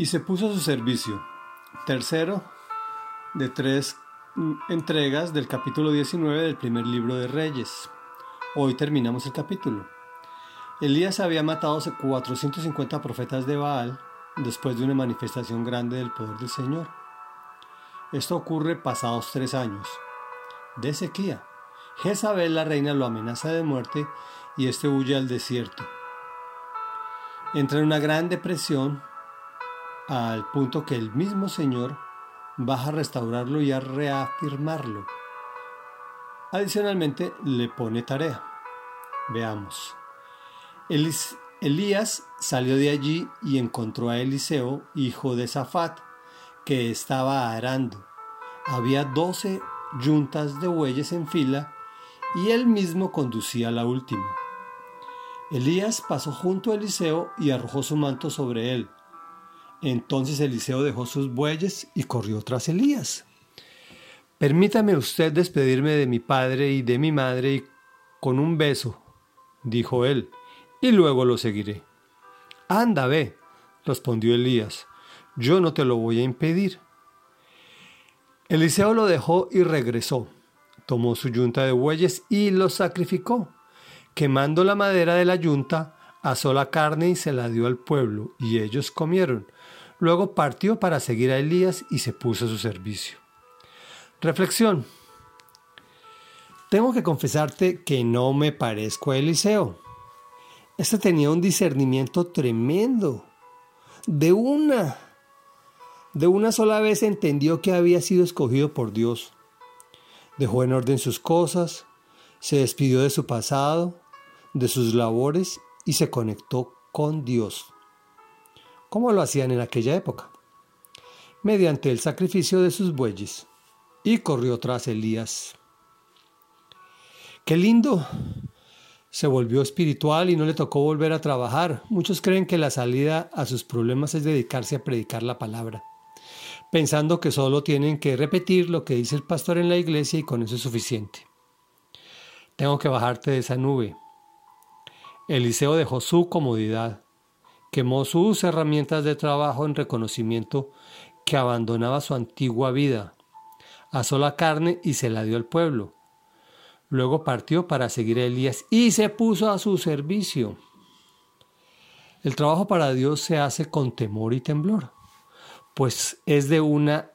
y se puso a su servicio. Tercero de tres entregas del capítulo 19 del primer libro de Reyes. Hoy terminamos el capítulo. Elías había matado a 450 profetas de Baal después de una manifestación grande del poder del Señor. Esto ocurre pasados tres años de sequía. Jezabel la reina lo amenaza de muerte y este huye al desierto. Entra en una gran depresión al punto que el mismo Señor baja a restaurarlo y a reafirmarlo. Adicionalmente le pone tarea. Veamos. Elías salió de allí y encontró a Eliseo, hijo de Safat, que estaba arando. Había doce yuntas de bueyes en fila y él mismo conducía la última. Elías pasó junto a Eliseo y arrojó su manto sobre él. Entonces Eliseo dejó sus bueyes y corrió tras Elías. Permítame usted despedirme de mi padre y de mi madre con un beso, dijo él, y luego lo seguiré. Anda, ve, respondió Elías, yo no te lo voy a impedir. Eliseo lo dejó y regresó. Tomó su yunta de bueyes y los sacrificó. Quemando la madera de la yunta, asó la carne y se la dio al pueblo, y ellos comieron. Luego partió para seguir a Elías y se puso a su servicio. Reflexión. Tengo que confesarte que no me parezco a Eliseo. Este tenía un discernimiento tremendo. De una, de una sola vez entendió que había sido escogido por Dios. Dejó en orden sus cosas, se despidió de su pasado, de sus labores y se conectó con Dios. ¿Cómo lo hacían en aquella época? Mediante el sacrificio de sus bueyes. Y corrió tras Elías. ¡Qué lindo! Se volvió espiritual y no le tocó volver a trabajar. Muchos creen que la salida a sus problemas es dedicarse a predicar la palabra, pensando que solo tienen que repetir lo que dice el pastor en la iglesia y con eso es suficiente. Tengo que bajarte de esa nube. Eliseo dejó su comodidad, quemó sus herramientas de trabajo en reconocimiento que abandonaba su antigua vida, asó la carne y se la dio al pueblo. Luego partió para seguir a Elías y se puso a su servicio. El trabajo para Dios se hace con temor y temblor, pues es de una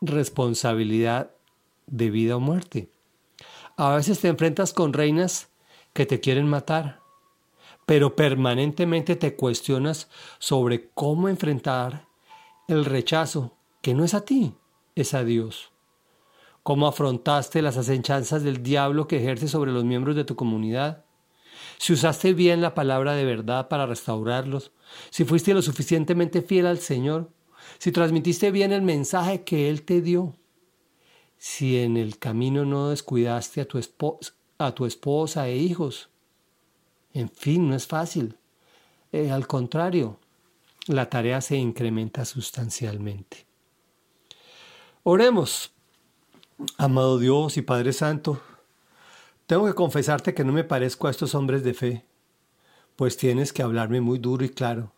responsabilidad de vida o muerte. A veces te enfrentas con reinas que te quieren matar, pero permanentemente te cuestionas sobre cómo enfrentar el rechazo, que no es a ti, es a Dios. ¿Cómo afrontaste las asechanzas del diablo que ejerce sobre los miembros de tu comunidad? Si usaste bien la palabra de verdad para restaurarlos, si fuiste lo suficientemente fiel al Señor, si transmitiste bien el mensaje que Él te dio, si en el camino no descuidaste a tu, esposa, a tu esposa e hijos, en fin, no es fácil. Eh, al contrario, la tarea se incrementa sustancialmente. Oremos. Amado Dios y Padre Santo, tengo que confesarte que no me parezco a estos hombres de fe, pues tienes que hablarme muy duro y claro,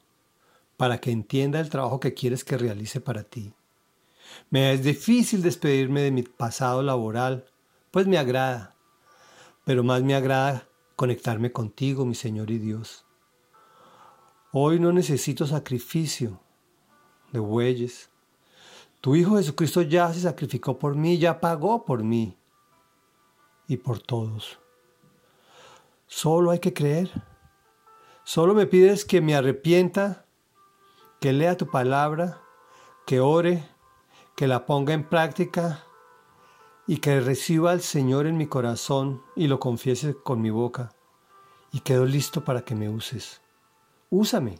para que entienda el trabajo que quieres que realice para ti. Me es difícil despedirme de mi pasado laboral, pues me agrada, pero más me agrada conectarme contigo, mi Señor y Dios. Hoy no necesito sacrificio de bueyes. Tu Hijo Jesucristo ya se sacrificó por mí, ya pagó por mí y por todos. Solo hay que creer. Solo me pides que me arrepienta, que lea tu palabra, que ore, que la ponga en práctica y que reciba al Señor en mi corazón y lo confiese con mi boca. Y quedo listo para que me uses. Úsame.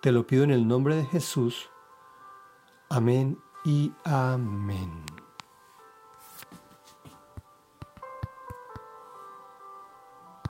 Te lo pido en el nombre de Jesús. Amén y amén.